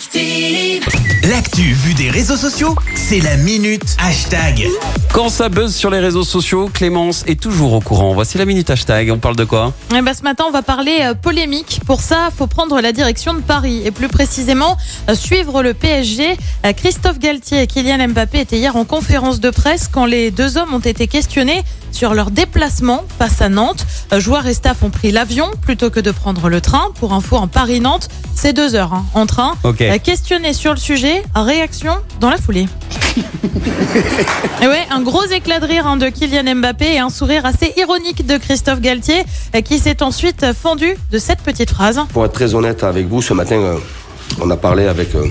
Active. L'actu vue des réseaux sociaux, c'est la minute hashtag. Quand ça buzz sur les réseaux sociaux, Clémence est toujours au courant. Voici la minute hashtag. On parle de quoi? Eh ben, ce matin, on va parler euh, polémique. Pour ça, faut prendre la direction de Paris et plus précisément euh, suivre le PSG. Euh, Christophe Galtier et Kylian Mbappé étaient hier en conférence de presse quand les deux hommes ont été questionnés sur leur déplacement face à Nantes. Euh, Joueurs et staff ont pris l'avion plutôt que de prendre le train. Pour info, en Paris-Nantes, c'est deux heures hein, en train. Ok. Euh, Questionné sur le sujet, réaction dans la foulée. Et ouais, un gros éclat de rire hein, de Kylian Mbappé et un sourire assez ironique de Christophe Galtier euh, qui s'est ensuite fendu de cette petite phrase. Pour être très honnête avec vous, ce matin, euh, on a parlé avec euh,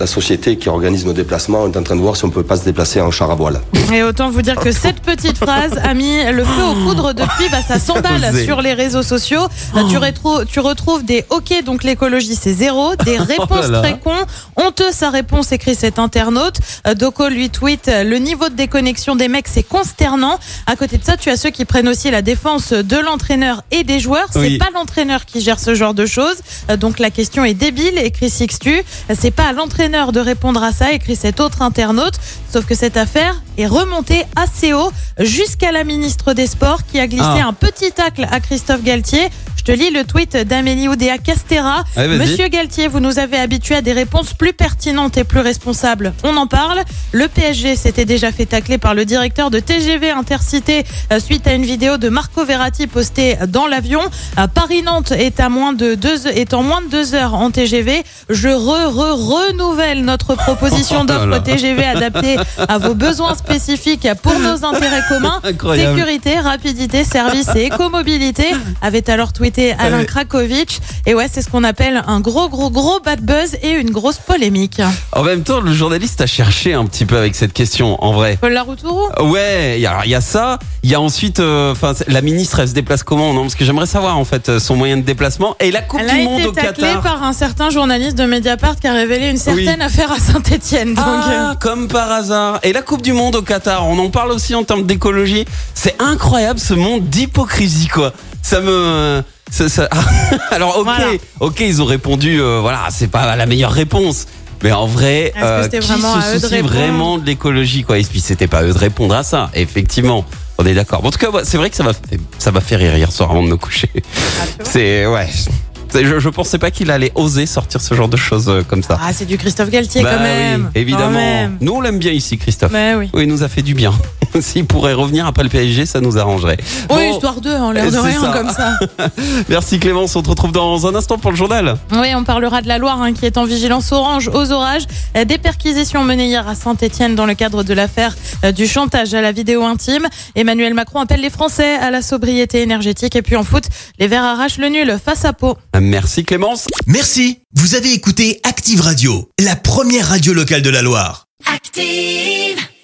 la société qui organise nos déplacements. Est en train de voir si on peut pas se déplacer en char à voile. Et autant vous dire que cette petite phrase a mis le feu aux poudres depuis bah, ça s'emballe Osé. sur les réseaux sociaux. Tu, rétro- tu retrouves des OK, donc l'écologie c'est zéro, des réponses là. très cons. Honteux sa réponse, écrit cet internaute. Euh, Doko lui tweet euh, le niveau de déconnexion des mecs c'est consternant. À côté de ça, tu as ceux qui prennent aussi la défense de l'entraîneur et des joueurs. C'est Oui. pas l'entraîneur qui gère ce genre de choses. Euh, Donc la question est débile, écrit Sixtu. C'est pas à l'entraîneur de répondre à ça, écrit cet autre internaute. Sauf que cette affaire est remontée assez haut jusqu'à la ministre des Sports qui a glissé Ah. un petit tacle à Christophe Galtier. Je te lis le tweet d'Amélie Oudéa Castera. Monsieur Galtier, vous nous avez habitués à des réponses plus pertinentes et plus responsables. On en parle. Le PSG s'était déjà fait tacler par le directeur de TGV Intercité euh, suite à une vidéo de Marco Verratti postée dans l'avion. Euh, Paris-Nantes est à moins de deux, est en moins de deux heures en TGV. Je re, re, renouvelle notre proposition d'offre Voilà. TGV adaptée à vos besoins spécifiques pour nos intérêts communs. Incroyable. Sécurité, rapidité, service et écomobilité avait alors tweeté Alain Ouais. Krakowicz. Et ouais, c'est ce qu'on appelle un gros, gros, gros bad buzz et une grosse polémique. En même temps, le journaliste a cherché un petit peu avec cette question, en vrai. Paul Laroutourou Ouais, il y a- y a ça. Il y a ensuite, euh, enfin, la ministre, elle se déplace comment Non, parce que j'aimerais savoir en fait euh, son moyen de déplacement et la Coupe Elle du a Monde été au Qatar. par un certain journaliste de Mediapart qui a révélé une certaine affaire à Saint-Etienne. Donc, euh, Ah, comme par hasard. Et la Coupe du Monde au Qatar, on en parle aussi en termes d'écologie. C'est incroyable ce monde d'hypocrisie, quoi. Ça me. ça- ça- Alors, ok, Voilà. ok, ils ont répondu, euh, voilà, c'est pas la meilleure réponse. Mais en vrai, euh, qui vraiment se de soucie répondre vraiment de l'écologie, quoi? Et puis, c'était pas à eux de répondre à ça, effectivement. On est d'accord. Bon, En tout cas, c'est vrai que ça m'a fait, ça m'a fait rire hier soir avant de me coucher. C'est, ouais. Je, je pensais pas qu'il allait oser sortir ce genre de choses euh, comme ça. ah, c'est du Christophe Galtier Bah quand même. oui, Quand évidemment. même. Nous, on l'aime bien ici, Christophe. Mais oui. Oui, il nous a fait du bien. S'il pourrait revenir après le PSG, ça nous arrangerait. Oui, Bon, histoire d'eux, en l'air de rien ça. comme ça. Merci Clémence, on te retrouve dans un instant pour le journal. Oui, on parlera de la Loire hein, qui est en vigilance orange aux orages. Euh, Des perquisitions menées hier à Saint-Etienne dans le cadre de l'affaire euh, du chantage à la vidéo intime. Emmanuel Macron appelle les Français à la sobriété énergétique. Et puis en foot, les Verts arrachent le nul face à Pau. Merci Clémence. Merci, vous avez écouté Active Radio, la première radio locale de la Loire. Active.